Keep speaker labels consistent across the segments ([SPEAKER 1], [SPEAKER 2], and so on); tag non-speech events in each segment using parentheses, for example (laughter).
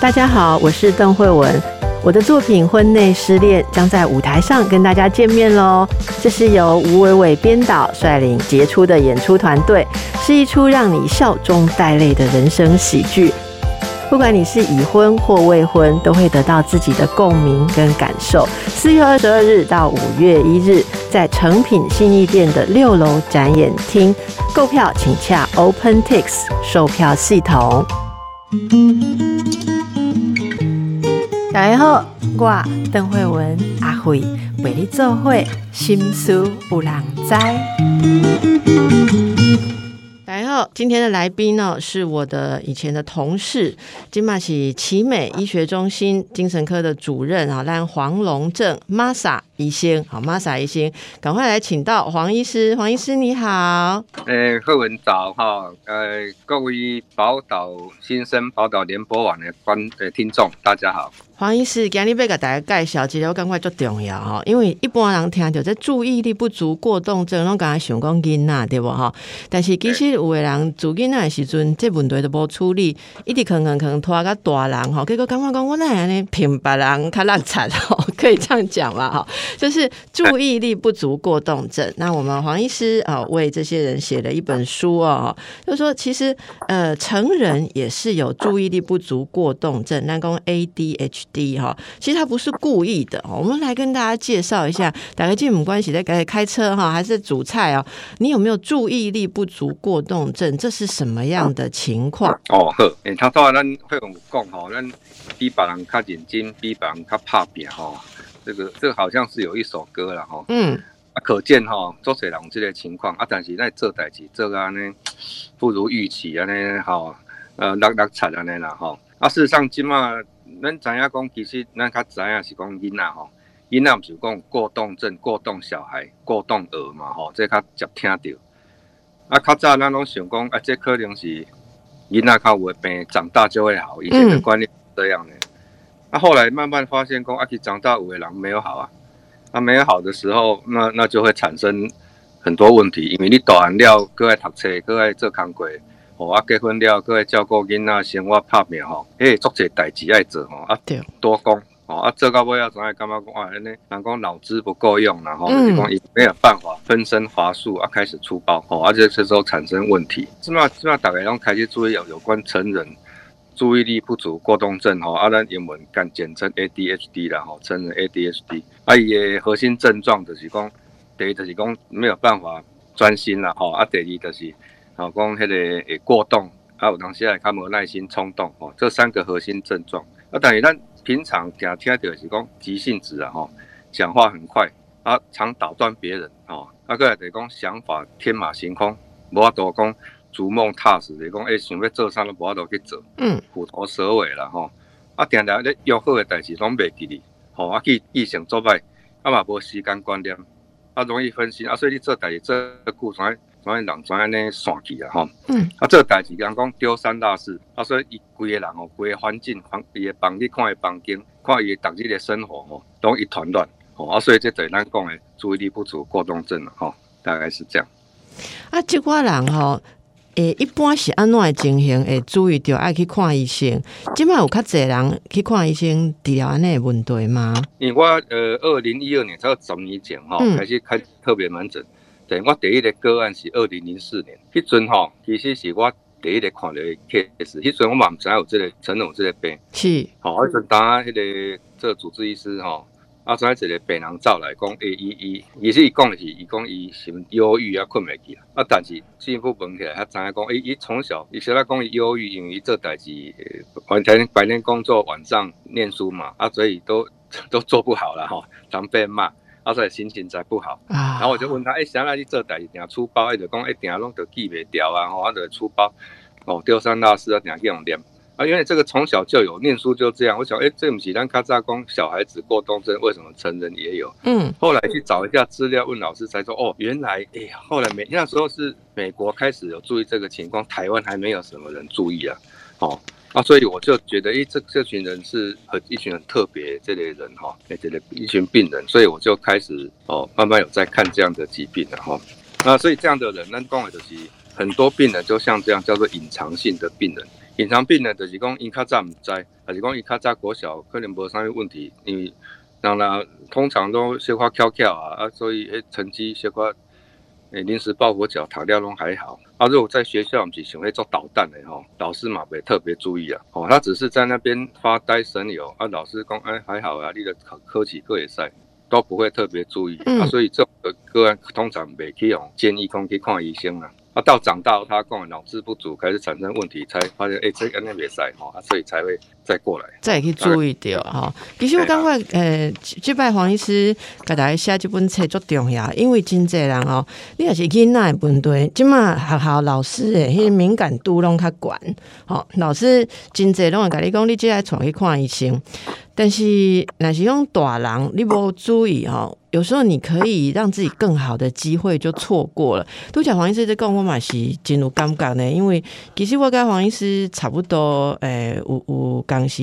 [SPEAKER 1] 大家好，我是邓慧文。我的作品《婚内失恋》将在舞台上跟大家见面喽。这是由吴伟伟编导率领杰出的演出团队，是一出让你笑中带泪的人生喜剧。不管你是已婚或未婚，都会得到自己的共鸣跟感受。四月二十二日到五月一日，在诚品信义店的六楼展演厅购票，请洽 OpenTix 售票系统。大家好，我邓慧文阿慧为你做会心思有人知。大家好，今天的来宾呢是我的以前的同事，金马喜奇美医学中心精神科的主任啊，让黄龙正 Masa。医生，好，Masa 医生，赶快来请到黄医师。黄医师你好，
[SPEAKER 2] 呃，贺文早哈，呃，各位宝岛新生、宝岛联播网的观呃听众，大家好。
[SPEAKER 1] 黄医师，今日要给大家介绍，其实我感觉足重要吼，因为一般人听着这注意力不足过动症，拢刚才想讲囡仔对无吼？但是其实有的人做囡仔的时阵，这问题都无处理，一直可能可能拖到大人吼，结果感觉讲我那样呢，平白人较烂惨哈，可以这样讲嘛哈？就是注意力不足过动症。那我们黄医师啊，为这些人写了一本书哦，就说其实呃，成人也是有注意力不足过动症，那讲 ADHD 哈，其实他不是故意的。我们来跟大家介绍一下，打个进门关系在开开车哈，还是煮菜哦？你有没有注意力不足过动症？这是什么样的情况？
[SPEAKER 2] 哦呵，诶，他说咱会有讲吼，咱比别人较认真，比别人较拍拼吼。这个这个好像是有一首歌了哈，嗯，啊，可见哈，做水人这个情况啊，但是在做代志做啊呢，不如预期啊呢，吼，呃，落落惨啊呢啦吼，啊，事实上今嘛，咱知影讲，其实咱较知影是讲囡仔吼，囡仔不是讲过动症、过动小孩、过动儿嘛吼，这较接听到，啊，较早咱拢想讲啊，这可能是囡仔较会病，长大就会好，以前的观念这样的。那后来慢慢发现，讲阿去长大五尾狼没有好啊，那没有好的时候，那那就会产生很多问题，因为你大完了，搁爱读册，搁爱做工课，哦，啊结婚了，搁爱照顾囡仔，生活拍拼吼，诶，做些代志爱做吼，啊多工，哦，啊做到尾啊，总爱感觉讲啊，安尼人讲脑子不够用，然后就是讲伊没有办法分身乏术啊，开始粗暴，哦，而且这时候产生问题，起码起码大家拢开始注意有有关成人。注意力不足过动症吼，啊，咱英文简简称 ADHD 啦吼，称为 ADHD。啊，伊的核心症状就是讲，第一就是讲没有办法专心啦吼，啊，第二就是吼讲迄个会过动，啊，有当时也较无耐心、冲动吼，这三个核心症状。啊，但是咱平常听听到是讲急性子啊吼，讲话很快，啊，常打断别人吼，啊，个就是讲想法天马行空，无法度讲。逐梦踏实，你讲诶，想要做啥都无法度去做，嗯，虎头蛇尾啦吼。啊，定定咧约好诶代志拢袂记哩，吼，啊去异性做歹，啊嘛无时间观念，啊容易分心，啊所以你做代志做久，怎怎怎人怎安尼散去啊吼。嗯，啊做代志人讲丢三落四，啊所以伊规个人吼，规个环境，房伊诶房，你看伊房间，看伊逐日诶生活吼，拢一团乱，吼，啊所以这对咱讲诶注意力不足过动症了吼，大概是这样。
[SPEAKER 1] 啊，即寡人吼。诶，一般是安怎诶情形？会注意着爱去看医生。即摆有较侪人去看医生治疗安尼诶问题吗？
[SPEAKER 2] 因为我呃，二零一二年才十年前吼，开始开特别门诊。对我第一个个案是二零零四年，迄阵吼，其实是我第一个看到诶 case。迄阵我嘛毋知有即个承认有即个病。
[SPEAKER 1] 是。
[SPEAKER 2] 吼，迄阵当迄个这主治医师吼。啊，再一个病人走来讲，诶，伊伊，伊是伊讲的是，伊讲伊心忧郁啊，困袂去啦。啊，但是进一步问起来，他知影讲，诶，伊从小，伊小来讲伊忧郁，因为伊做代志，白天白天工作，晚上念书嘛，啊，所以都 (laughs) 都做不好了吼，常被骂，啊，所以心情才不好。啊，然后我就问他，诶，啥来你做代志，定出包，伊就讲，诶，定拢着记袂掉啊，吼，啊，就出包，哦，丢三落四啊，定下去用念。啊，因为这个从小就有，念书就这样。我想，哎，这不是咱卡扎公小孩子过冬症，为什么成人也有？嗯，后来去找一下资料，问老师才说，哦，原来，哎呀，后来美那时候是美国开始有注意这个情况，台湾还没有什么人注意啊。哦，啊，所以我就觉得，哎，这这群人是很一群很特别这类人哈，哎，这类一群病人，所以我就开始哦，慢慢有在看这样的疾病了哈。那所以这样的人，那刚好就是很多病人就像这样叫做隐藏性的病人。隐藏病呢，就是讲因较早毋知，还是讲因较早国小可能无啥物问题，因为人啦通常都小可翘翘啊，啊，所以诶成绩小可诶临时抱佛脚，读了拢还好。啊，如果在学校毋是想要做捣蛋的吼，老师嘛袂特别注意啊。哦，他只是在那边发呆神游，啊，老师讲哎还好啊，你的科科技课也赛都不会特别注意啊，所以这个个案通常袂去用建议讲去看医生啊。到长大，他讲脑子不足开始产生问题，才发现哎，这个那别塞哈，所以才会再过来，
[SPEAKER 1] 再去注意掉哈。其实我感觉，呃，这摆黄医师给大家写这本册足重要，因为真济人哦，你也是囡仔问题，即嘛学校老师诶，迄敏感度拢较悬，吼，老师真济拢会甲你讲，你即来带去看医生。但是，那是用大人，你无注意哦，有时候你可以让自己更好的机会就错过了。都讲黄医师在讲我嘛是进入尴尬呢，因为其实我跟黄医师差不多，诶，有有当时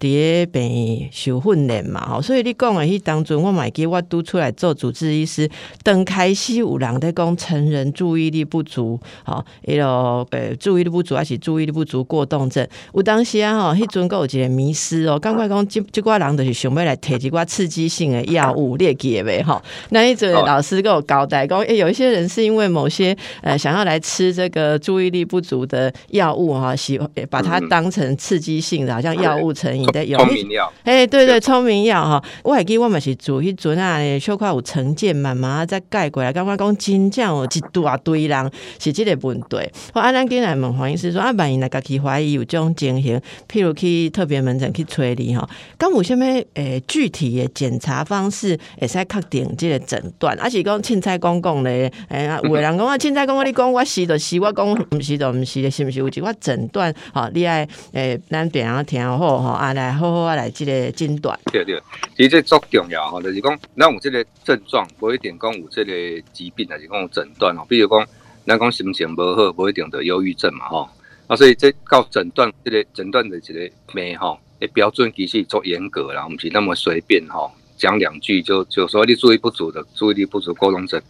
[SPEAKER 1] 伫病受训练嘛，吼，所以你讲的迄当中，我买记我都出来做主治医师，等开始有人在讲成人注意力不足，吼，迄个诶注意力不足还是注意力不足过动症，有当时啊，吼，迄阵个有一个迷失哦，赶快讲这寡人就是想要来摕一寡刺激性的药物，列记呗吼。那一阵老师跟我交代讲，诶，有一些人是因为某些呃想要来吃这个注意力不足的药物哈，喜欢把它当成刺激性的，好像药物成瘾的有。
[SPEAKER 2] 聪明药。
[SPEAKER 1] 哎，对对，聪明药哈。我还记我们是做迄阵啊，小可有成见慢慢再改过来。刚刚讲真正有一大堆人是这个问题。我安咱今来问黄医师说，啊，万一来家己怀疑有这种情形，譬如去特别门诊去催你哈。刚有虾米诶具体的检查方式会使确定即个诊断，而是讲凊彩讲讲咧，诶，有个人讲啊，凊彩讲我你讲我是就是我讲毋是就毋是的，是毋是有一个诊断？吼，你爱诶，咱病人听好吼，啊来好好啊来即个诊断。
[SPEAKER 2] 对对，其实足重要吼，就是讲咱有即个症状，无一定讲有即个疾病，还是讲诊断吼。比如讲咱讲心情无好，无一定得忧郁症嘛吼。啊，所以这到诊断即个诊断的一个咩吼。诶，标准其实做严格啦，我们是那么随便哈，讲两句就就说你注意不足的注意力不足沟通症，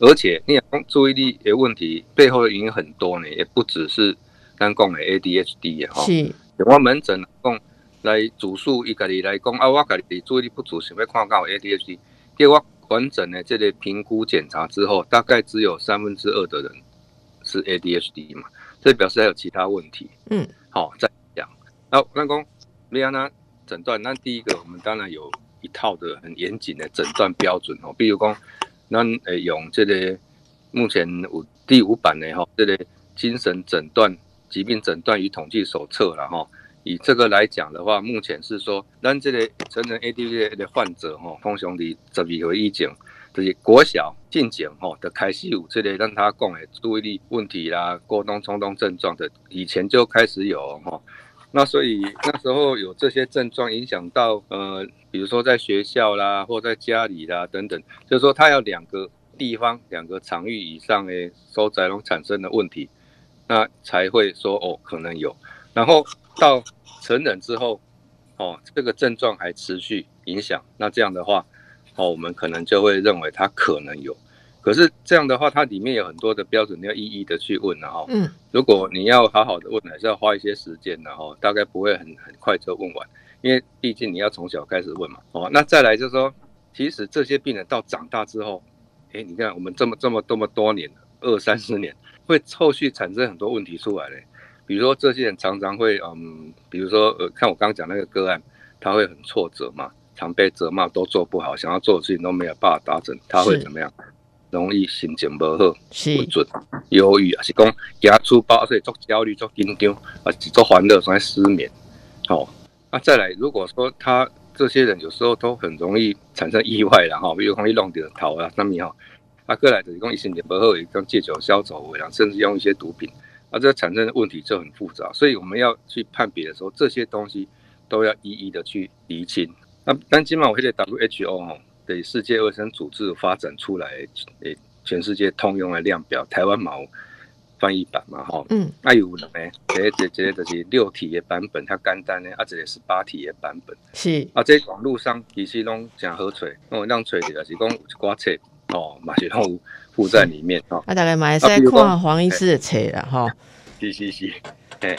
[SPEAKER 2] 而且你讲注意力的问题背后的原因很多呢，也不只是单讲的 ADHD 哈。
[SPEAKER 1] 是。
[SPEAKER 2] 我门诊讲来主诉一个你来讲啊，我家己注意力不足，想要看到 ADHD，结果完整的这类评估检查之后，大概只有三分之二的人是 ADHD 嘛，这表示还有其他问题。嗯。好，再讲，那那讲。这样呢，诊断那第一个，我们当然有一套的很严谨的诊断标准哦。比如讲，那诶用这个目前五第五版的哈，这个精神诊断疾病诊断与统计手册了哈。以这个来讲的话，目前是说，咱这个成人 ADHD 的患者哈，通常的十二回以前，就是国小进前哈的开始有这个让他讲的注意力问题啦、过动冲动症状的，以前就开始有哈。那所以那时候有这些症状影响到呃，比如说在学校啦，或在家里啦等等，就是说他要两个地方、两个场域以上诶，收窄容产生的问题，那才会说哦可能有。然后到成人之后，哦这个症状还持续影响，那这样的话，哦我们可能就会认为他可能有。可是这样的话，它里面有很多的标准，你要一一的去问，然后，嗯，如果你要好好的问，还是要花一些时间，然后大概不会很很快就问完，因为毕竟你要从小开始问嘛，哦，那再来就是说，其实这些病人到长大之后，哎，你看我们这么这么这么多年，二三十年，会后续产生很多问题出来嘞，比如说这些人常常会，嗯，比如说呃，看我刚刚讲那个个案，他会很挫折嘛，常被责骂，都做不好，想要做的事情都没有办法达成，他会怎么样？容易心情不好，不准忧郁，还是讲压出包，所以做焦虑、做紧张，啊，做烦恼，所以失眠。好，那再来，如果说他这些人有时候都很容易产生意外了哈，比如容易弄点头啊，那么哈，啊，过来就是讲心情不好，也跟借酒消愁然后，甚至用一些毒品，啊，这产生的问题就很复杂，所以我们要去判别的时候，这些东西都要一一的去厘清。那但起码我现在 WHO 哈。对世界卫生组织发展出来，诶，全世界通用的量表，台湾冇翻译版嘛，吼，嗯，啊有呢，这这这就是六体的版本，它简单的，啊，这个是八体的版本，
[SPEAKER 1] 是，
[SPEAKER 2] 啊，这网络上其实拢真好找，我让找的是讲有一寡册，哦，嘛是拢附在里面，哦，
[SPEAKER 1] 啊，大概买使看黄医师的册啦，吼，
[SPEAKER 2] 是是是，诶。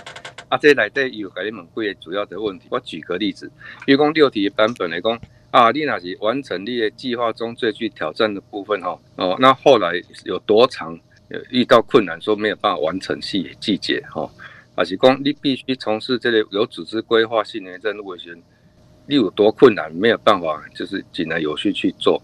[SPEAKER 2] 啊，这内底有给你问几个主要的问题。我举个例子，比如讲六题版本来讲，啊，你那是完成你的计划中最具挑战的部分哈，哦，那后来有多长遇到困难，说没有办法完成细细节哈，还是讲你必须从事这类有组织规划性的任务时，你有多困难没有办法就是井然有序去做，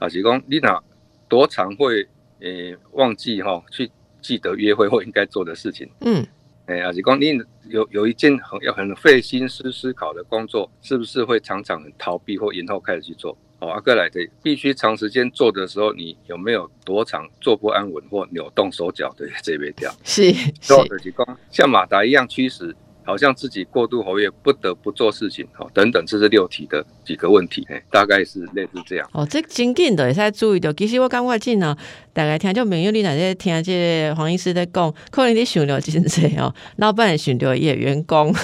[SPEAKER 2] 还是讲你那多长会诶忘记哈去记得约会或应该做的事情，嗯。哎，阿吉光你有有一件很要很费心思思考的工作，是不是会常常很逃避或延后开始去做？哦，阿哥来的必须长时间做的时候，你有没有多长坐不安稳或扭动手脚的这边掉？
[SPEAKER 1] 是，
[SPEAKER 2] 做的是讲像马达一样驱使。好像自己过度活跃，不得不做事情，哦，等等，这是六题的几个问题，哎大概是类似这样。
[SPEAKER 1] 哦，这真紧的，也是注意到。其实我感觉紧呢，大概听就朋友你那些听这黄医师在讲，可能你想了真济哦，(laughs) 老板想到也员工。(laughs)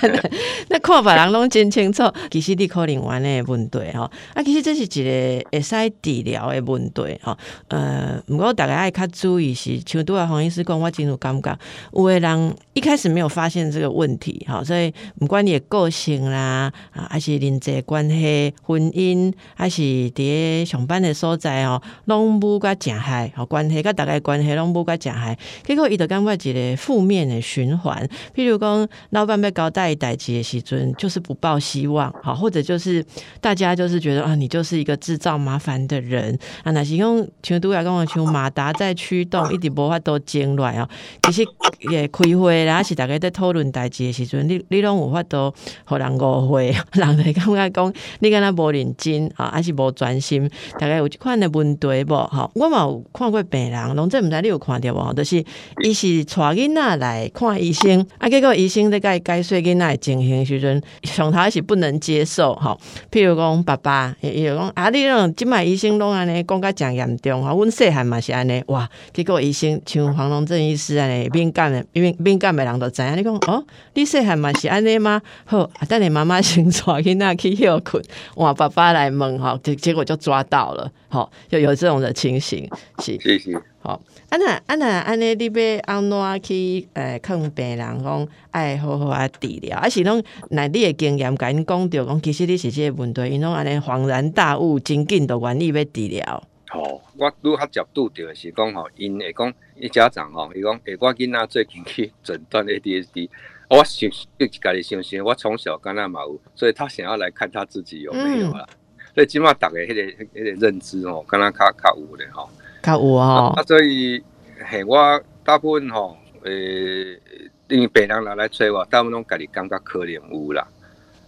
[SPEAKER 1] (laughs) 那看别人拢真清楚，其实你可能玩的问题吼，啊，其实这是一个会使治疗的问题吼。呃，不过大家爱较注意是，像拄啊黄医师讲，我真有感觉，有的人一开始没有发现这个问题，哈，所以不管你的个性啦，啊，还是人际关系、婚姻，还是伫上班的所在哦，拢无甲正害，吼，关系甲大家关系拢无甲正害，结果伊就感觉一个负面的循环。譬如讲，老板要交代代志的时阵，就是不抱希望，好，或者就是大家就是觉得啊，你就是一个制造麻烦的人啊。那是用像拄仔讲，像马达在驱动，一直无法都争乱哦。其实也开会啦，是大家在讨论代志的时阵，你你拢有法都互人误会，(laughs) 人会感觉讲你敢若无认真啊，还是无专心？大概有即款的问题无？哈，我嘛有看过病人，拢这毋知你有看到无？就是伊是带囡仔来看医生，啊，结果医生在甲伊解说囡仔情形时阵，上头是不能接受哈。譬如讲爸爸，伊就讲啊，你种即摆医生拢安尼讲甲诚严重哈，阮细汉嘛是安尼哇。结果医生像黄龙正医师安尼敏感的敏敏感的人都知影，你讲哦，你细汉嘛是安尼吗？好，等你妈妈先带囡仔去休困，(laughs) 哇，爸爸来问哈，结结果就抓到了，好，就有这种的情形，
[SPEAKER 2] 是，是是，
[SPEAKER 1] 好。啊那啊那安尼，你要安怎去诶，看病人讲爱好好啊治疗，还是拢那你的经验甲因讲着讲，其实你是这个问题，因拢安尼恍然大悟，真紧都愿意要治疗。
[SPEAKER 2] 吼，我拄较接拄着是讲吼，因会讲伊家长吼，伊讲诶，我囡仔最近去诊断 ADHD，我想就家己想想，我从小跟他嘛有，所以他想要来看他自己有没有啦。所以起码大家迄个迄个认知哦，跟他较较有咧吼。
[SPEAKER 1] 较有哦，
[SPEAKER 2] 啊，所以嘿，我大部分吼，诶，因为别人来来找我，大部分拢家己感觉可怜有啦，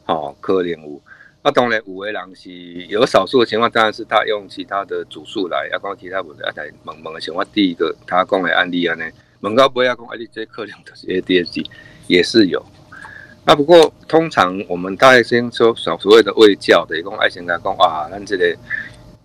[SPEAKER 2] 吼，可怜有。啊，当然有的人是有少数的情况，当然是他用其他的主诉来，啊，讲其他问题啊，来问问的情况。第一个他讲的案例安尼，问到不要讲啊，你这可能就是 ADHD，也是有。啊，不过通常我们大概先说所所谓的卫教的，讲爱情来讲啊，咱这个。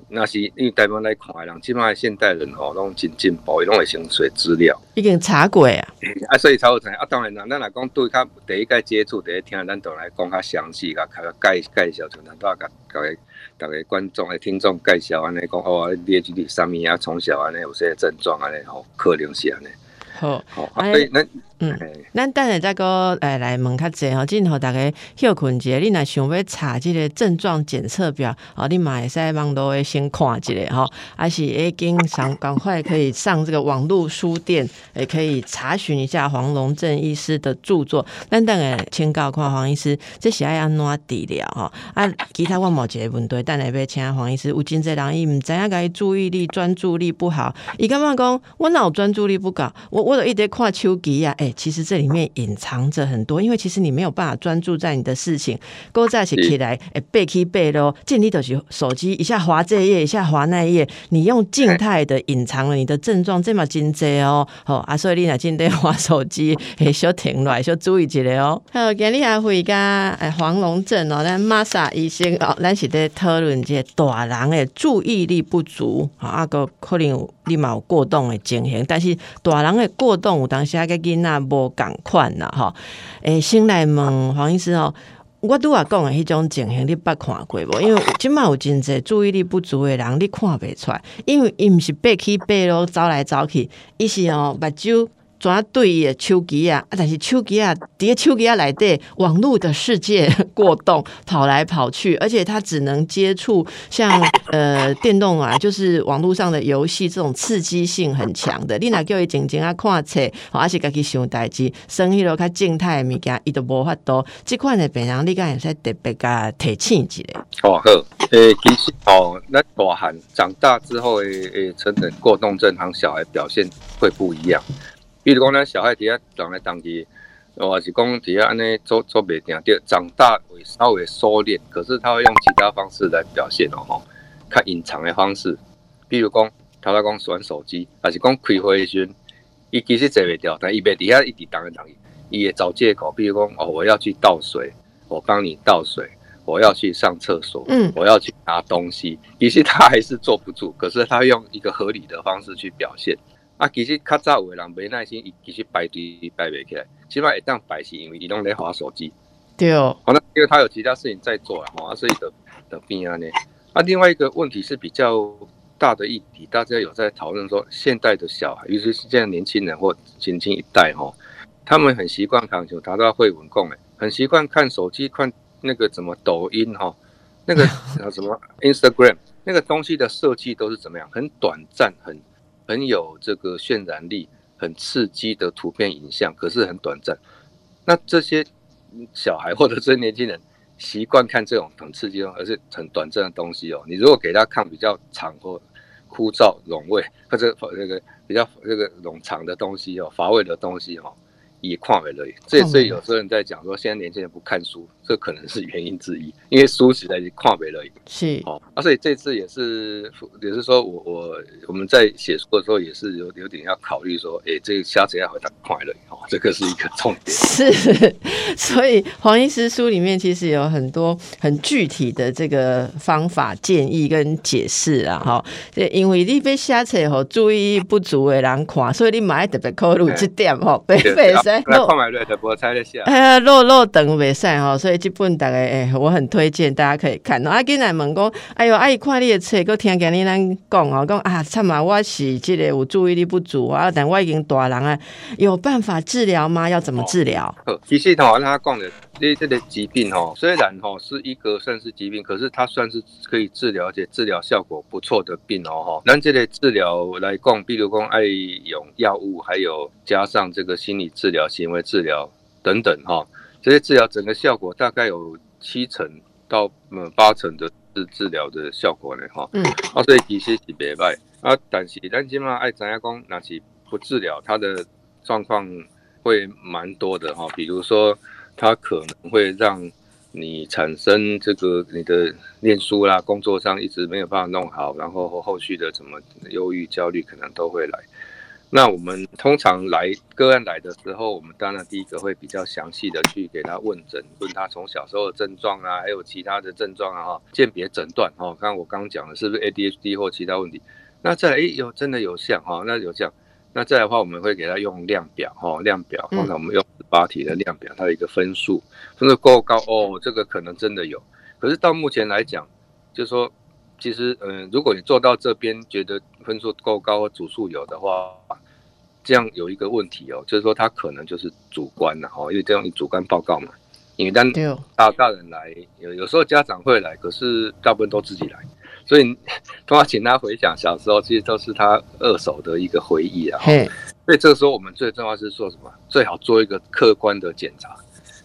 [SPEAKER 2] 那是因为台湾来看的人，起码现代人吼，拢真进步，伊拢会先学资料，
[SPEAKER 1] 已经查过啊。
[SPEAKER 2] 啊，所以才有才啊。当然啦，咱来讲对较第一个接触，第一听，咱都来讲较详细，甲较介介绍，就咱都要甲各位各位观众、诶听众介绍安尼讲哦，列举你上面啊，从小安尼有些症状安尼吼，可能是安尼。
[SPEAKER 1] 好，好，所以咱嗯，咱等下再个诶来问较济吼，今后大家休困者，你若想要查即个症状检测表，哦，你嘛会使网络诶先看一下吼，还是诶经上赶快可以上这个网络书店，也可以查询一下黄龙正医师的著作。咱等下请教看黄医师，这是爱安怎治疗吼？啊，其他我冇一个问题，等下要请黄医师。有真济人伊毋知影伊注意力专注力不好，伊感觉讲我脑专注力不高，我我都一直看手机呀，哎。其实这里面隐藏着很多，因为其实你没有办法专注在你的事情，勾在一起起来，哎，背起背咯，建立的是手机一下滑这页，一下滑那页，你用静态的隐藏了你的症状，这么精济哦，好啊，所以你若真得 (laughs) 滑手机，哎，小停落来，小注意一下哦。好，今日还会加哎黄龙镇哦，咱玛莎医生哦，咱是在讨论这大人的注意力不足啊，个可能立马有过动的情形，但是大人的过动有当时啊个囡仔。无共款啦，吼！诶，先来问黄医师吼，我拄啊讲诶，迄种情形你捌看过无？因为即满有真济注意力不足诶人，你看袂出来，因为伊毋是爬起爬落，走来走去，伊是吼，目睭抓对伊手机啊，但是手机啊，伫手机啊内底，网络的世界 (laughs) 过动，跑来跑去，而且他只能接触像呃电动啊，就是网络上的游戏，这种刺激性很强的。你若叫伊静静啊看册，还是家己想代志，生迄落较静态的物件，伊都无法度。即款的病人，你敢会使特别甲提醒一下？
[SPEAKER 2] 哦好，诶，其实哦，那大汉长大之后诶诶，成人过动症和小孩表现会不一样。比如讲，咱小孩底下动来动去，或是讲底下安尼做做袂定，就长大会稍微收敛，可是他会用其他方式来表现哦吼，较隐藏的方式。比如讲，头来讲玩手机，还是讲开会时，伊其实坐袂掉，但伊袂底下一直动来动去，伊会找借口，比如讲哦，我要去倒水，我帮你倒水，我要去上厕所，嗯，我要去拿东西，其实他还是坐不住，可是他用一个合理的方式去表现。啊，其实较早有的人没耐心，伊其实排队排袂起来，起码一旦排是因为伊拢在划手机。
[SPEAKER 1] 对哦，
[SPEAKER 2] 好，那因为他有其他事情在做了哈，所以的的病啊呢。啊，另外一个问题是比较大的议题，大家有在讨论说，现代的小孩，尤其是现在年轻人或年轻一代哈，他们很习惯看球，达到会文共诶，很习惯看手机，看那个怎么抖音哈，那个 (laughs) 什么 Instagram 那个东西的设计都是怎么样，很短暂，很。很有这个渲染力、很刺激的图片影像，可是很短暂。那这些小孩或者这些年轻人习惯看这种很刺激、而且很短暂的东西哦。你如果给他看比较长或枯燥、冗味，或者那个比较这个冗长的东西哦、乏味的东西哦。也看不了，这所以有时候人在讲说，现在年轻人不看书，这可能是原因之一，因为书实在是看不了。
[SPEAKER 1] 是
[SPEAKER 2] 哦，啊，所以这次也是也是说我我我们在写书的时候也是有有点要考虑说，哎，这个下次要回答快乐哦，这个是一个重点。
[SPEAKER 1] 是，(laughs) 所以黄医师书里面其实有很多很具体的这个方法建议跟解释啊，哈，因为你被下册吼注意不足的人看，所以你买特别考虑这点哈，(laughs) 别别说。
[SPEAKER 2] 那看买瑞的菠菜的下，(laughs)
[SPEAKER 1] 哎呀，肉肉等袂使吼，所以这本大概哎，我很推荐大家可以看。啊，今来问讲，哎呦，阿姨看你的册，佮听见你咱讲哦，讲啊，惨啊，我是这个有注意力不足啊，但我已经大人啊，有办法治疗吗？要怎么治疗？
[SPEAKER 2] 其实头他讲的，这这个疾病吼，虽然吼是一个算是疾病，可是它算是可以治疗，而且治疗效果不错的病哦吼。咱这个治疗来讲，比如讲爱用药物，还有加上这个心理治疗。行为治疗等等哈，这些治疗整个效果大概有七成到嗯八成的治治疗的效果呢哈。嗯，啊，所以其实是袂歹啊，但是咱起码爱怎样讲，那是不治疗，它的状况会蛮多的哈。比如说，它可能会让你产生这个你的念书啦、工作上一直没有办法弄好，然后后续的什么忧郁、焦虑可能都会来。那我们通常来个案来的时候，我们当然第一个会比较详细的去给他问诊，问他从小时候的症状啊，还有其他的症状啊，哈，鉴别诊断，哈，刚刚我刚讲的是不是 ADHD 或其他问题？那再来，哎，有真的有像，哈，那有像，那再来的话，我们会给他用量表，哈，量表，通常我们用十八题的量表，它有一个分数，分数够高，哦，这个可能真的有。可是到目前来讲，就是说。其实，嗯，如果你做到这边觉得分数够高，组数有的话，这样有一个问题哦，就是说他可能就是主观了哦，因为这样你主观报告嘛，因为当大大人来，有有时候家长会来，可是大部分都自己来，所以 (laughs) 都要请他回想小时候，其实都是他二手的一个回忆啊。所以这个时候我们最重要是做什么？最好做一个客观的检查。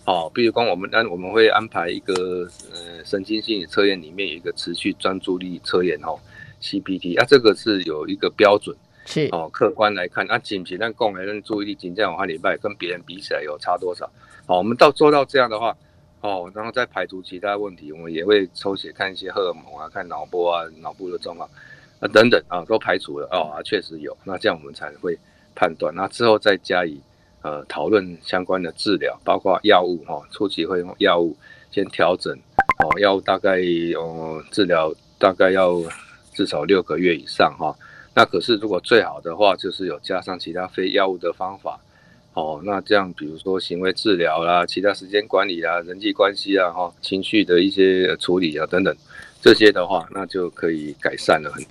[SPEAKER 2] 哦，比如讲，我们安我们会安排一个呃神经心理测验，里面有一个持续专注力测验哦，CPT 啊，这个是有一个标准，
[SPEAKER 1] 是
[SPEAKER 2] 哦，客观来看，那仅仅但共来人注意力仅这样话礼拜跟别人比起来有差多少？好，我们到做到这样的话，哦，然后再排除其他问题，我们也会抽血看一些荷尔蒙啊，看脑波啊，脑部的状况啊等等啊，都排除了哦，确实有，那这样我们才会判断，那之后再加以。呃，讨论相关的治疗，包括药物哈，初期会用药物先调整哦，药物大概哦治疗大概要至少六个月以上哈。那可是如果最好的话，就是有加上其他非药物的方法哦。那这样比如说行为治疗啦，其他时间管理啊，人际关系啊哈，情绪的一些处理啊等等，这些的话，那就可以改善了很。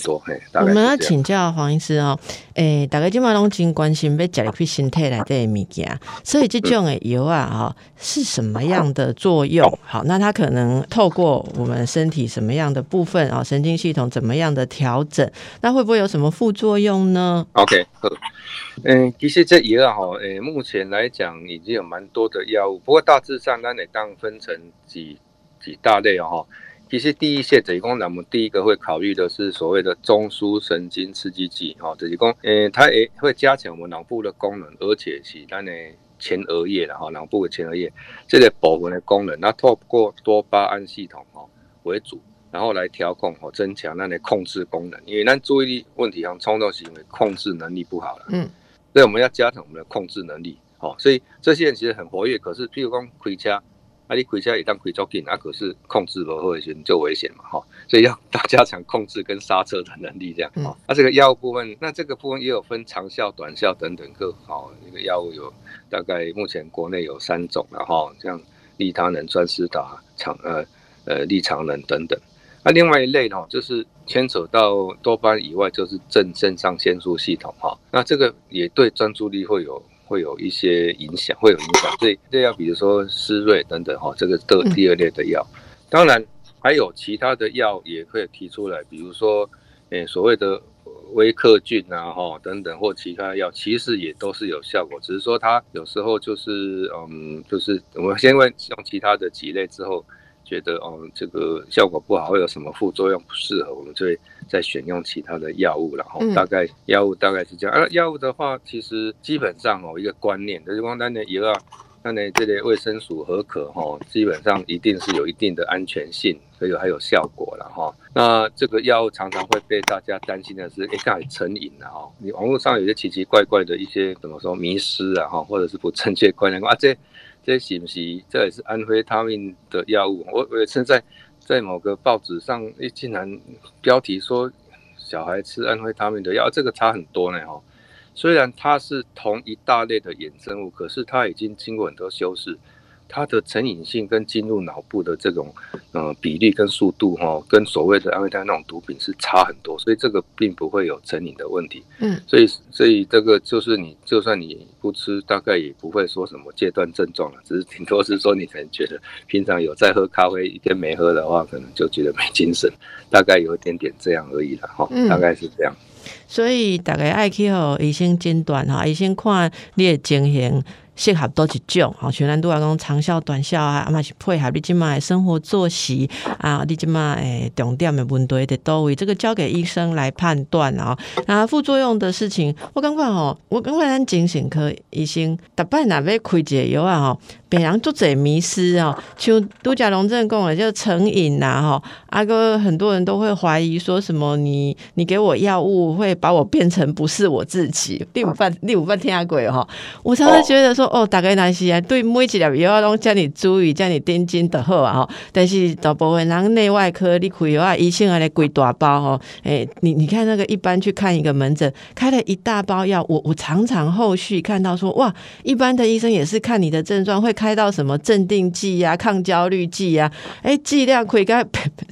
[SPEAKER 2] 多。嘿，
[SPEAKER 1] 我们要请教黄医师哦，诶，大概今晚拢真关心要食入去身体内的物件，所以这种的油啊，哈，是什么样的作用？好，那它可能透过我们身体什么样的部分啊，神经系统怎么样的调整？那会不会有什么副作用呢
[SPEAKER 2] ？OK，嗯，其实这药哈，诶，目前来讲已经有蛮多的药物，不过大致上，咱得当分成几几大类哦，哈。其实第一线子宫我们第一个会考虑的是所谓的中枢神经刺激剂，哈，子宫，诶，它也会加强我们脑部的功能，而且是它的前额叶的哈，脑部的前额叶这个部分的功能，那透过多巴胺系统哈为主，然后来调控和增强那的控制功能，因为咱注意力问题上冲动行为控制能力不好了，嗯，所以我们要加强我们的控制能力，好，所以这些人其实很活跃，可是譬如讲回家。啊，你开车也当开足紧，啊，可是控制不好的时候就危险嘛，哈，所以要大加强控制跟刹车的能力，这样，哈。那这个药物部分，那这个部分也有分长效、短效等等各，好，那个药物有大概目前国内有三种，然后像利他能、专司达、长呃呃利长能等等。那另外一类呢，就是牵扯到多巴胺以外，就是正肾上腺素系统，哈。那这个也对专注力会有。会有一些影响，会有影响。这这药，比如说思瑞等等哈，这个的第二类的药，当然还有其他的药也可以提出来，比如说，诶所谓的威克菌啊哈等等或其他药，其实也都是有效果，只是说它有时候就是嗯，就是我们先问用其他的几类之后。觉得哦，这个效果不好，会有什么副作用不适合，我们就会再选用其他的药物然后大概药物大概是这样。而药物的话，其实基本上哦，一个观念，就是光单的一个，那呢这类卫生署核可哈，基本上一定是有一定的安全性，所以还有效果了哈。那这个药物常常会被大家担心的是，哎，它成瘾了哈。你网络上有些奇奇怪怪的一些怎么说迷失啊哈，或者是不正确观念啊这。这是不是这也是安徽他命的药物？我我现在在某个报纸上，一竟然标题说小孩吃安徽他命的药，这个差很多呢哦。虽然它是同一大类的衍生物，可是它已经经过很多修饰。它的成瘾性跟进入脑部的这种，呃，比例跟速度哈，跟所谓的安慰他那种毒品是差很多，所以这个并不会有成瘾的问题。嗯，所以所以这个就是你就算你不吃，大概也不会说什么戒断症状了，只是顶多是说你可能觉得平常有在喝咖啡，一天没喝的话，可能就觉得没精神，大概有一点点这样而已了哈，大概是这样。
[SPEAKER 1] 所以大概爱去和医生诊断哈，医生看你的情形。适合多一种，吼，全然都要讲长效、短效啊，啊嘛是配合你即卖生活作息啊，你即卖诶重点的问题伫倒位，这个交给医生来判断啊。那副作用的事情，我感觉吼，我感觉咱精神科医生，逐摆若要开一个药啊吼。病人做者迷失哦，像杜家龙正讲的，就成瘾呐哈。阿哥很多人都会怀疑说什么，你你给我药物会把我变成不是我自己。第五半第五半听下鬼哈，我常常觉得说哦，大概那是啊，对每一条药都叫你注意，叫你盯紧的好啊哈。但是大部分人内外科你开药医生啊来归大包哈。哎，你你看那个一般去看一个门诊，开了一大包药，我我常常后续看到说哇，一般的医生也是看你的症状会。开到什么镇定剂呀、抗焦虑剂呀？哎，剂量可以跟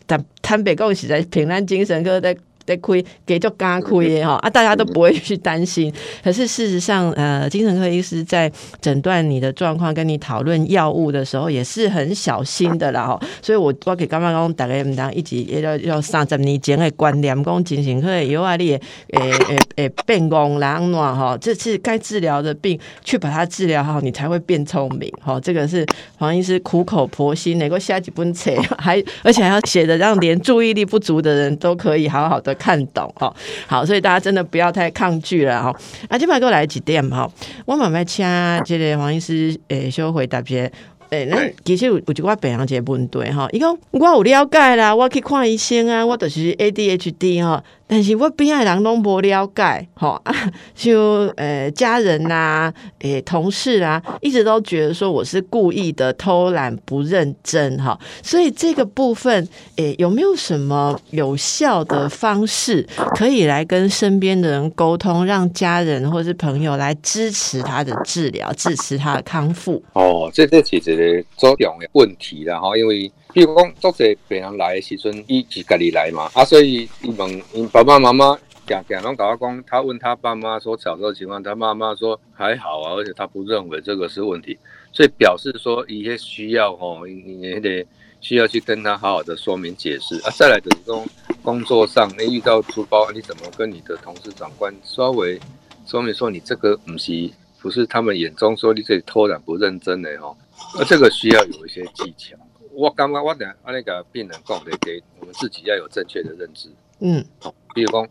[SPEAKER 1] 坦坦白讲，实在平安精神科在。得亏给就嘎亏哈啊，大家都不会去担心。可是事实上，呃，精神科医师在诊断你的状况、跟你讨论药物的时候，也是很小心的啦哈。所以我我给刚刚讲大概唔当一直要要三十年前的观念，讲精神科有啊，你诶诶诶变功然暖哈，这是该治疗的病，去把它治疗好，你才会变聪明哈。这个是黄医师苦口婆心，能够下几本册，还而且还要写的让连注意力不足的人都可以好好的。看懂哈，好，所以大家真的不要太抗拒了哈。啊，今晚给我来几点哈？我慢慢请这个黄医师诶，小回答些。诶，那其实有有一个病人一个问题吼，伊讲我有了解啦，我去看医生啊，我就是 ADHD 哈。但是我边爱人拢无了解，吼，(laughs) 就呃家人呐，诶同事啊，一直都觉得说我是故意的偷懒不认真，哈，所以这个部分，诶有没有什么有效的方式可以来跟身边的人沟通，让家人或是朋友来支持他的治疗，支持他的康复？
[SPEAKER 2] 哦，这这其实重要问题了哈，因为。比如讲，作者病人来的时阵，伊是家己来嘛，啊，所以伊问因爸爸妈妈，常常拢甲我讲，他问他爸妈说小时候情况，他妈妈说还好啊，而且他不认为这个是问题，所以表示说一些需要吼，你也得需要去跟他好好的说明解释啊。再来就是说工作上，你遇到粗包，你怎么跟你的同事长官稍微说明说你这个不是不是他们眼中说你这里偷懒不认真的吼，那这个需要有一些技巧。我刚刚我等下那个病人讲的，给我们自己要有正确的认知。嗯，好，比如讲，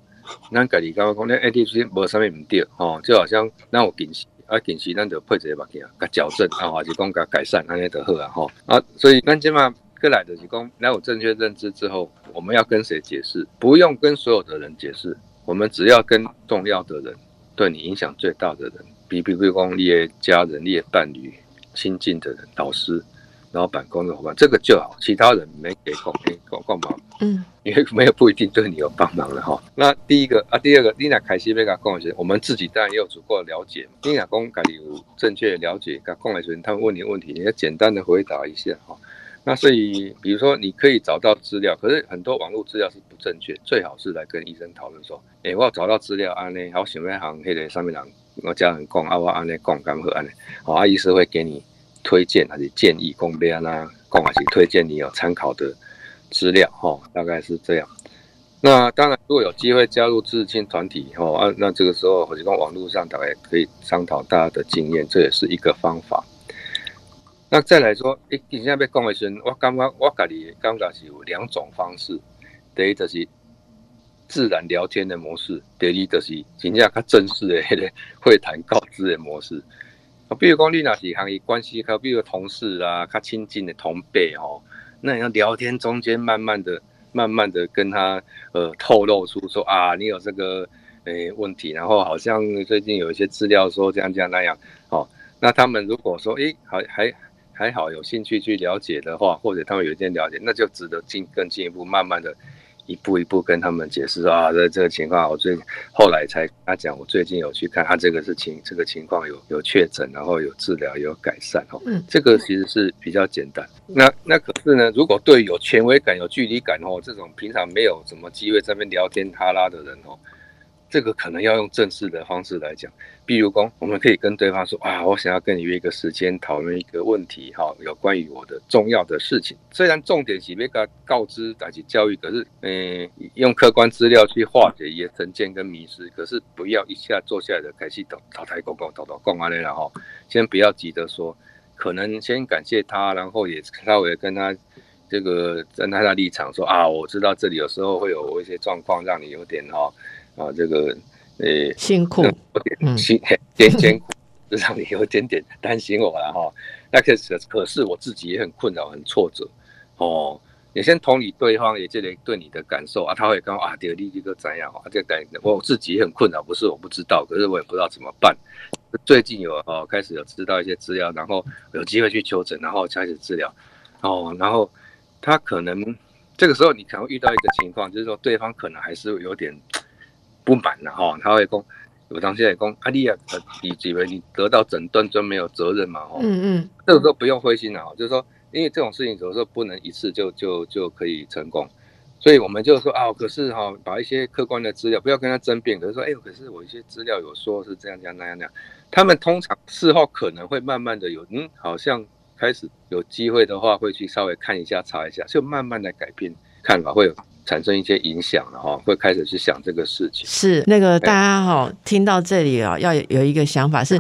[SPEAKER 2] 咱家己刚刚讲那 A D C 无啥物唔对，哦，就好像咱有近视，啊近视咱就配一个目镜，甲矫正，啊或是讲甲改善，安尼就好啊，吼啊，所以咱即嘛过来的是讲，咱有正确认知之后，我们要跟谁解释？不用跟所有的人解释，我们只要跟重要的人，对你影响最大的人，比比如讲你的家人、你的伴侣、亲近的人、老师。老板、工作伙伴，这个就好，其他人没给空，给帮帮忙，嗯，因为没有不一定对你有帮忙的哈。那第一个啊，第二个，你俩凯西贝卡共来时，我们自己当然也有足够的了解。你俩公家有正确了解，跟共来时，他们问你问题，你要简单的回答一下哈。那所以，比如说你可以找到资料，可是很多网络资料是不正确，最好是来跟医生讨论说，哎，我要找到资料，安呢好想要行黑的上面人，我家人讲啊，我安内讲干好安内，好，啊，医生会给你。推荐还是建议公编啊，公还是推荐你有参考的资料哈，大概是这样。那当然，如果有机会加入知青团体哈啊，那这个时候或者说网络上大概可以商讨大家的经验，这也是一个方法。那再来说，诶，你现在被讲的时，我刚刚我家里刚刚是有两种方式，第一就是自然聊天的模式，第二就是真正较正式的迄个会谈告知的模式。啊比如讲，你那是行业关系，比如同事啊，较亲近的同辈哦，那你要聊天中间，慢慢的、慢慢的跟他呃透露出说啊，你有这个诶问题，然后好像最近有一些资料说这样这样那样，哦，那他们如果说诶还还还好有兴趣去了解的话，或者他们有一点了解，那就值得进更进一步，慢慢的。一步一步跟他们解释啊，这这个情况，我最后来才他讲，我最近有去看他这个事情，这个情况有有确诊，然后有治疗，有改善哦。嗯，这个其实是比较简单。那那可是呢，如果对有权威感、有距离感哦，这种平常没有什么机会在那边聊天哈拉的人哦。这个可能要用正式的方式来讲，比如说，我们可以跟对方说啊，我想要跟你约一个时间讨论一个问题，哈，有关于我的重要的事情。虽然重点是别个告知、打起教育，可是，嗯，用客观资料去化解一些成见跟迷失，可是不要一下坐下来的开始倒淘汰公公倒倒公完了，然后先不要急着说，可能先感谢他，然后也稍微跟他这个站在他的立场说啊，我知道这里有时候会有一些状况，让你有点哈。啊，这个呃，
[SPEAKER 1] 辛苦，
[SPEAKER 2] 嗯，辛点艰苦，让你有点点担心我了哈。那可是，可是我自己也很困扰，很挫折哦。你先同理对方，也这里对你的感受啊，他会跟啊，第二例这个怎样啊？这感我自己也很困扰，不是我不知道，可是我也不知道怎么办。最近有哦，开始有知道一些资料，然后有机会去求诊，然后开始治疗哦。然后他可能这个时候，你可能遇到一个情况，就是说对方可能还是有点。不满了哈，他会讲，有当时也讲，啊，你啊，你以为你得到诊断就没有责任嘛？哈，嗯嗯，这个时候不用灰心了哈，就是说，因为这种事情有时候不能一次就就就可以成功，所以我们就说啊，可是哈，把一些客观的资料，不要跟他争辩，可是说，哎，可是我一些资料有说是这样这样那样那样，他们通常事后可能会慢慢的有，嗯，好像开始有机会的话，会去稍微看一下查一下，就慢慢的改变看法会有。产生一些影响了哈，会开始去想这个事情。
[SPEAKER 1] 是那个大家哈，听到这里啊，要有一个想法是。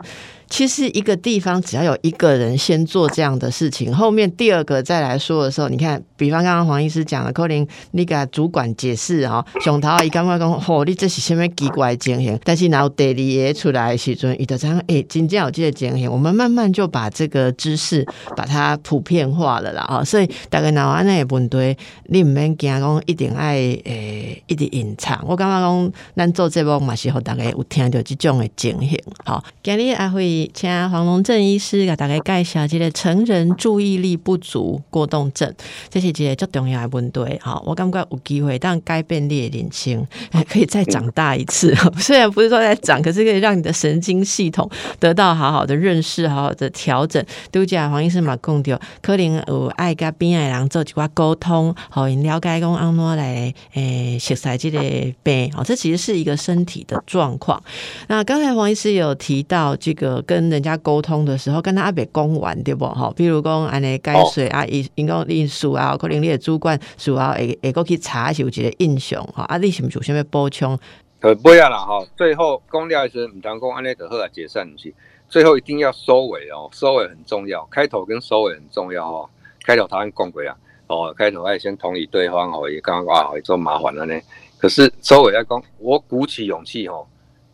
[SPEAKER 1] 其实一个地方只要有一个人先做这样的事情，后面第二个再来说的时候，你看，比方刚刚黄医师讲了，可能你给主管解释哈，上头伊刚刚讲，哦，你这是什么奇怪情形？但是然后第二个出来时阵，伊就讲，哎，真正有这个情形，我们慢慢就把这个知识把它普遍化了啦，哈，所以大概哪安那问题，你唔免惊讲一定爱诶，一直隐藏。我刚刚讲，咱做这部嘛是好大家有听到这种的情形，好，今日阿辉。请黄龙正医师给大家介绍这个成人注意力不足过动症，这是一个最重要的问题。好，我感觉有机会当改变你的年轻，(laughs) 可以再长大一次。(laughs) 虽然不是说在长，可是可以让你的神经系统得到好好的认识，好好的调整。都讲黄医师嘛讲到，可能有爱跟边爱人做一寡沟通，好，了解讲安怎来诶，熟悉这个病。好，这其实是一个身体的状况。那刚才黄医师有提到，这个跟人家沟通的时候，跟他阿伯讲完对不？吼，比如讲安尼解说啊，因因讲因素啊，可能你的主管主要会会过去查是有一个印象哈，啊，你是不是有啥物补充？
[SPEAKER 2] 呃，不要啦哈，最后公料时唔当讲安尼就好来解散去，最后一定要收尾哦，收尾很重要，开头跟收尾很重要哦。开头他很讲过啊，哦，开头爱先同理对方哦，也刚刚啊，做麻烦了呢。可是收尾要讲，我鼓起勇气哦。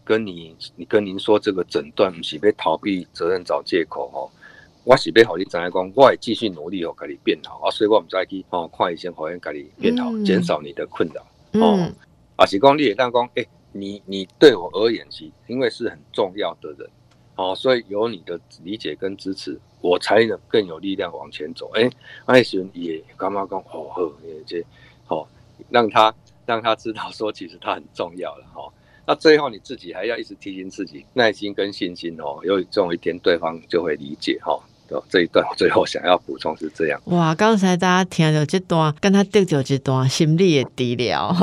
[SPEAKER 2] 跟你，你跟您说这个诊断不是被逃避责任找借口哦，我是被好你怎样讲，我也继续努力哦，给你变好啊，所以我们再去哦，快一些好像给你变好，减少你的困扰哦。啊，是讲你也当讲，哎，你你对我而言是，因为是很重要的人哦，所以有你的理解跟支持，我才能更有力量往前走。哎，艾时也刚刚讲，哦呵，也这哦，让他让他知道说，其实他很重要了哈。那最后你自己还要一直提醒自己，耐心跟信心哦，有总有一天，对方就会理解哈。这一段最后想要补充是这样。
[SPEAKER 1] 哇，刚才大家听到这段，跟他对着这段，心里也低了。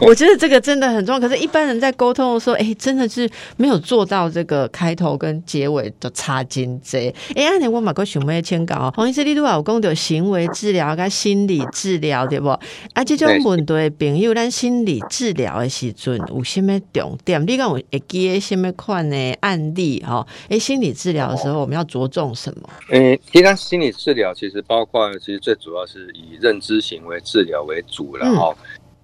[SPEAKER 1] 我觉得这个真的很重要。可是，一般人在沟通的时候，哎，真的是没有做到这个开头跟结尾的插金贼。哎，阿年我马哥想要签稿，黄医师你都有讲到行为治疗跟心理治疗对不？啊，这种问题朋友，咱心理治疗的时阵有什么重点？你讲我会记什么款的案例？哈，哎，心理治疗的时候我们要着重什么？
[SPEAKER 2] 诶，其他心理治疗其实包括，其实最主要是以认知行为治疗为主了哈。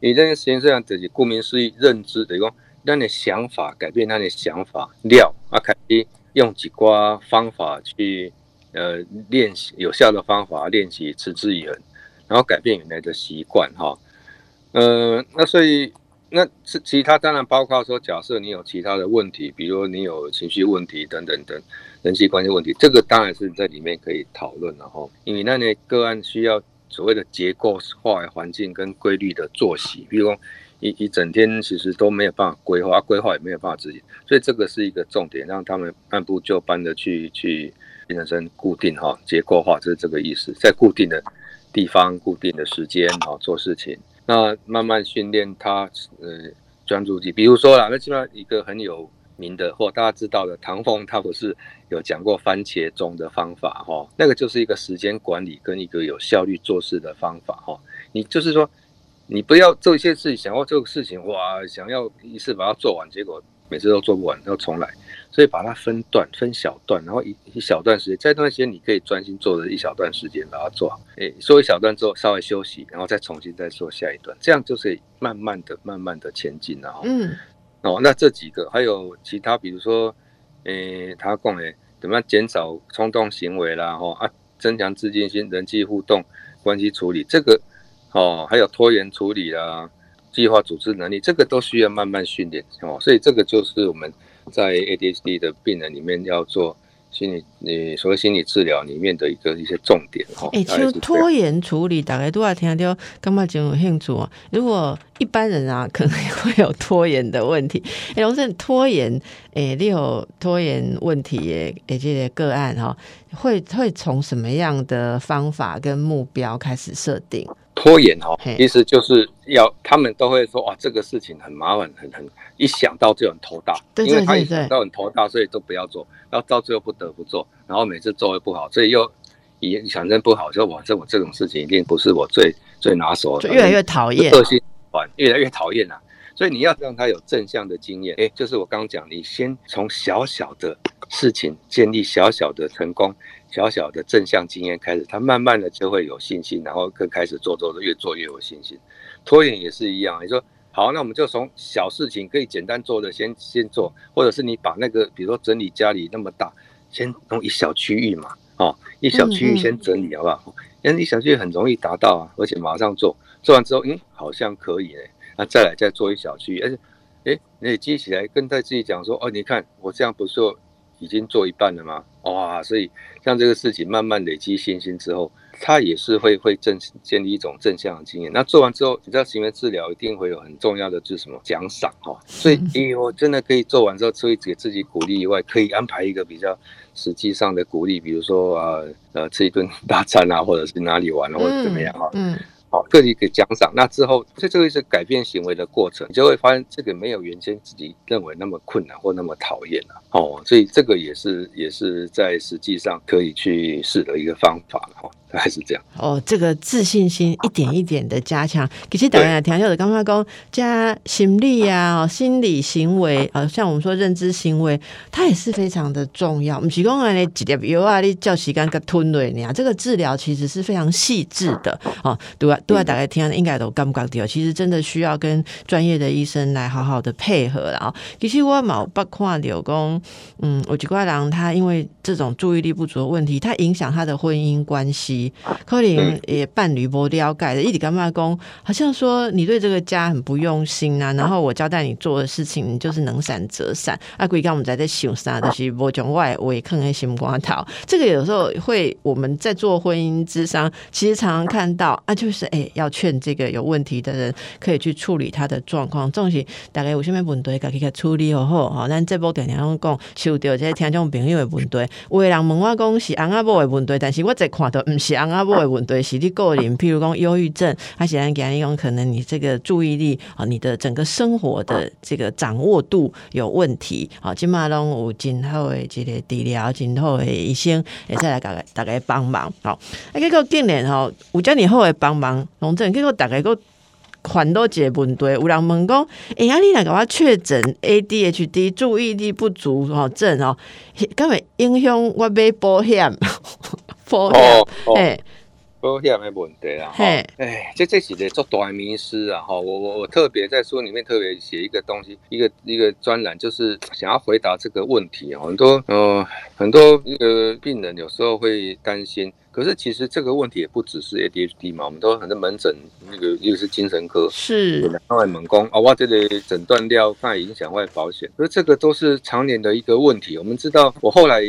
[SPEAKER 2] 以认知行为治疗，就是顾名思义，认知等于说让你想法改变，让你想法料啊，可以用几瓜方法去呃练习有效的方法练习持之以恒，然后改变原来的习惯哈。呃，那所以。那是其他当然包括说，假设你有其他的问题，比如你有情绪问题等等等人际关系问题，这个当然是在里面可以讨论了哈。因为那那个案需要所谓的结构化环境跟规律的作息，比如说一一整天其实都没有办法规划，规划也没有办法执行，所以这个是一个重点，让他们按部就班的去去变成固定哈结构化，这是这个意思，在固定的地方、固定的时间哈做事情。那慢慢训练他，呃，专注力。比如说啦，那基本上一个很有名的或大家知道的唐凤，他不是有讲过番茄钟的方法哈？那个就是一个时间管理跟一个有效率做事的方法哈。你就是说，你不要做一些事情，想要这个事情哇，想要一次把它做完，结果。每次都做不完，要重来，所以把它分段、分小段，然后一一小段时间，这段时间你可以专心做的一小段时间把它做好。诶，做一小段之后稍微休息，然后再重新再做下一段，这样就是慢慢的、慢慢的前进了哈。嗯。哦，那这几个还有其他，比如说，诶，他讲诶，怎么样减少冲动行为啦，哈啊，增强自信心、人际互动、关系处理，这个哦，还有拖延处理啦。计划组织能力，这个都需要慢慢训练哦，所以这个就是我们在 ADHD 的病人里面要做心理，你，所谓心理治疗里面的一个一些重点哈。
[SPEAKER 1] 哎，就拖延处理，大概都要听到，干嘛就有兴趣啊？如果一般人啊，可能会有拖延的问题。(laughs) 哎，龙正拖延，哎，你有拖延问题诶，诶，这些个案哈，会会从什么样的方法跟目标开始设定？
[SPEAKER 2] 拖延哈，其实就是要他们都会说哇，这个事情很麻烦，很很一想到就很头大，因为他一想到很头大，所以都不要做，然后到最后不得不做，然后每次做又不好，所以又也想真不好，说哇，这我这种事情一定不是我最最拿手的，
[SPEAKER 1] 越来越讨厌，
[SPEAKER 2] 恶性环越来越讨厌啊。所以你要让他有正向的经验，哎，就是我刚刚讲，你先从小小的事情建立小小的成功。小小的正向经验开始，他慢慢的就会有信心，然后更开始做做的越做越有信心。拖延也是一样，你说好，那我们就从小事情可以简单做的先先做，或者是你把那个比如说整理家里那么大，先弄一小区域嘛，哦，一小区域先整理好不好？因为一小区域很容易达到啊，而且马上做，做完之后，嗯，好像可以嘞，那再来再做一小区域，而且，哎，你记起来跟在自己讲说，哦，你看我这样不是。已经做一半了吗？哇，所以像这个事情慢慢累积信心之后，他也是会会正建立一种正向的经验。那做完之后，你知道行为治疗一定会有很重要的就是什么奖赏哈。(laughs) 所以，哎呦，真的可以做完之后，除了给自己鼓励以外，可以安排一个比较实际上的鼓励，比如说啊呃吃一顿大餐啊，或者是哪里玩或者怎么样哈。嗯。好，个体给奖赏，那之后，这这个是改变行为的过程，你就会发现这个没有原先自己认为那么困难或那么讨厌了。哦，所以这个也是也是在实际上可以去试的一个方法了哈。还是这样
[SPEAKER 1] 哦，这个自信心一点一点的加强。其实当然，听到的刚刚讲加心理啊、心理行为啊，像我们说认知行为，它也是非常的重要。我们提供了你几粒药啊，你叫时间个吞了你啊，这个治疗其实是非常细致的哦。对啊，对啊，大家听应该都感不感到，其实真的需要跟专业的医生来好好的配合了啊。其实我冇包括有讲，嗯，我几块人他因为这种注意力不足的问题，他影响他的婚姻关系。可能也伴侣不了解的，一直干嘛讲？好像说你对这个家很不用心啊，然后我交代你做的事情，你就是能闪则闪。啊，鬼刚我们在在想啥的是我讲外我也看看心瓜桃。这个有时候会我们在做婚姻之商，其实常常看到啊，就是哎，要劝这个有问题的人可以去处理他的状况。这种是大概有什么问题，该去处理好好哈。咱这波点点讲，受到这些听众朋友的问题，有的人问我讲是翁阿婆的问题，但是我在看到唔是。是昂阿波的问题，是你个人，譬如讲忧郁症，他显然讲一种可能你这个注意力啊，你的整个生活的这个掌握度有问题啊。今马拢有今后的这个治疗，今后的医生也再来大概大概帮忙。好，啊，结果近年吼，有叫你后来帮忙，龙正结果大概个很多个问题，有人问讲，哎呀，你来给我确诊 ADHD 注意力不足哦症哦，根本影响我买保险。保险，哎，
[SPEAKER 2] 保险的问题啊，哎，这这几个做短迷失啊，哈，我我我特别在书里面特别写一个东西，一个一个专栏，就是想要回答这个问题啊，很多呃很多那个病人有时候会担心。可是其实这个问题也不只是 ADHD 嘛，我们都很多门诊那个又是精神科，
[SPEAKER 1] 是
[SPEAKER 2] 外门工啊，哇，这里诊断掉怕影响外保险，所以这个都是常年的一个问题。我们知道，我后来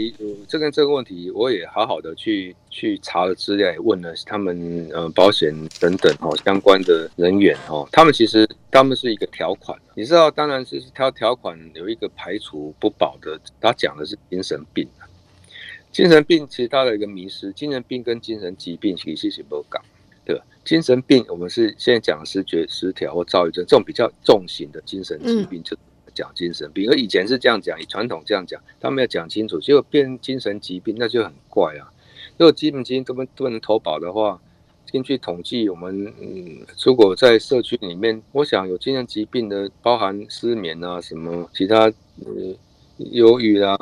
[SPEAKER 2] 这个这个问题，我也好好的去去查了资料，也问了他们呃保险等等哦相关的人员哦，他们其实他们是一个条款，你知道，当然是条条款有一个排除不保的，他讲的是精神病。精神病其实它的一个迷失，精神病跟精神疾病其实是不搞，对吧？精神病我们是现在讲失觉失调或躁郁症这种比较重型的精神疾病，就讲精神病。而以前是这样讲，以传统这样讲，他们要讲清楚，结果变精神疾病，那就很怪啊。如果基本金都不不能投保的话，根据统计，我们嗯，如果在社区里面，我想有精神疾病的，包含失眠啊，什么其他呃忧郁啊。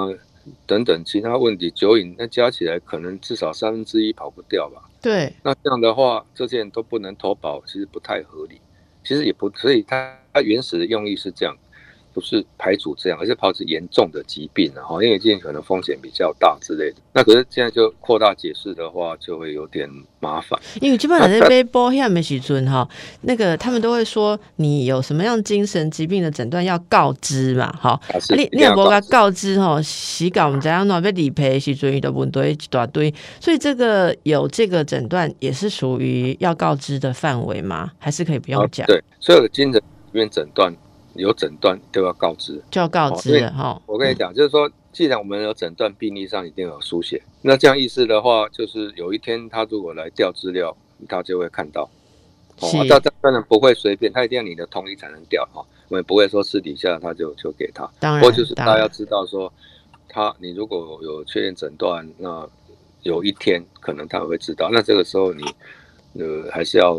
[SPEAKER 2] 等等其他问题，酒瘾那加起来可能至少三分之一跑不掉吧？
[SPEAKER 1] 对，
[SPEAKER 2] 那这样的话，这些人都不能投保，其实不太合理。其实也不，所以它它原始的用意是这样。不是排除这样，而是排除严重的疾病啊，哈，因为这可能风险比较大之类的。那可是现在就扩大解释的话，就会有点麻烦。
[SPEAKER 1] 因为基本上在背保险的时阵哈，那个他们都会说你有什么样精神疾病的诊断要告知嘛，哈，你你也不该告知哈，洗稿我们怎样弄被理赔时阵遇到问题一大堆，所以这个有这个诊断也是属于要告知的范围吗？还是可以不用讲？
[SPEAKER 2] 对，所有的精神疾病诊断。有诊断都要告知，
[SPEAKER 1] 就要告知哈。
[SPEAKER 2] 我跟你讲，就是说，既然我们有诊断，病历上一定有书写，那这样意思的话，就是有一天他如果来调资料，他就会看到。哦，他当然不会随便，他一定要你的同意才能调哈。我们不会说私底下他就就给他。
[SPEAKER 1] 当然，
[SPEAKER 2] 不过就是大家知道说，他你如果有确认诊断，那有一天可能他会知道，那这个时候你呃还是要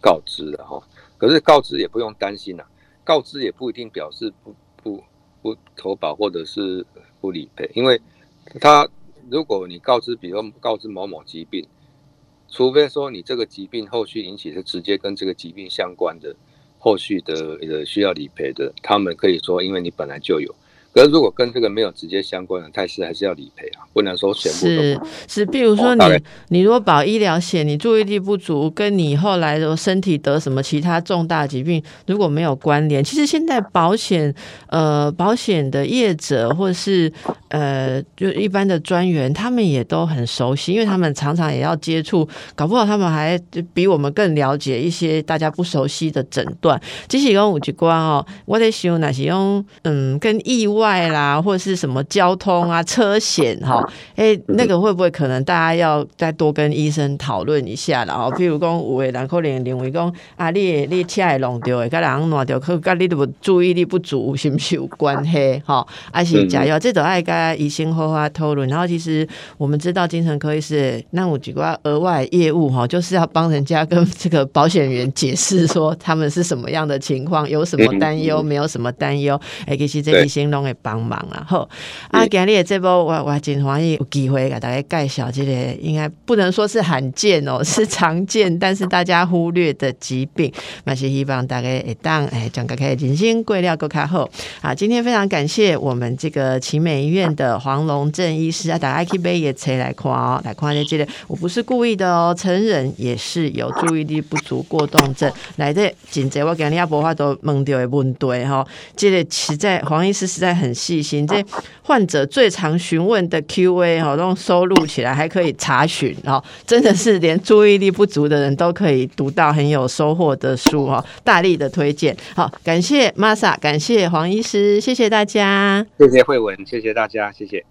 [SPEAKER 2] 告知的哈。可是告知也不用担心呐。告知也不一定表示不不不投保或者是不理赔，因为他如果你告知，比如告知某某疾病，除非说你这个疾病后续引起是直接跟这个疾病相关的后续的呃需要理赔的，他们可以说因为你本来就有。可是如果跟这个没有直接相关的，泰是还是要理赔啊，不能说全部
[SPEAKER 1] 是是，比如说你你如果保医疗险，你注意力不足，跟你后来的身体得什么其他重大疾病如果没有关联，其实现在保险呃保险的业者或是呃就一般的专员，他们也都很熟悉，因为他们常常也要接触，搞不好他们还比我们更了解一些大家不熟悉的诊断。即使用五级关哦，我在想那是用嗯跟意外啦，(laughs) 或者是什么交通啊、车险哈，哎，那个会不会可能大家要再多跟医生讨论一下了哦？譬如讲，有的人可能认为讲啊，你你车会弄掉的，跟人弄掉，可跟你的注意力不足是不是有关系？哈，还是加药，这都爱跟医生好好讨论。然后其实我们知道精神科医师那我几个额外业务哈，就是要帮人家跟这个保险员解释说他们是什么样的情况，有什么担忧，没有什么担忧，哎，其实这医生拢会帮忙啦。吼，啊，今日这波我我真欢喜有机会给大家介绍这个，应该不能说是罕见哦，是常见，但是大家忽略的疾病，那是希望大家会当哎，讲个开人生贵料够卡好。啊，今天非常感谢我们这个奇美医院的黄龙正医师啊，打 I K 杯也车来看哦，来看这个，我不是故意的哦，成人也是有注意力不足过动症来的，紧接我今日也无法都问到的问题哈，这个实在黄医师实在很细心，这患者最常询问的 Q A 哈，都收录起来，还可以查询哦，真的是连注意力不足的人都可以读到很有收获的书哈，大力的推荐。好，感谢 Masa，感谢黄医师，谢谢大家，
[SPEAKER 2] 谢谢慧文，谢谢大家，谢谢。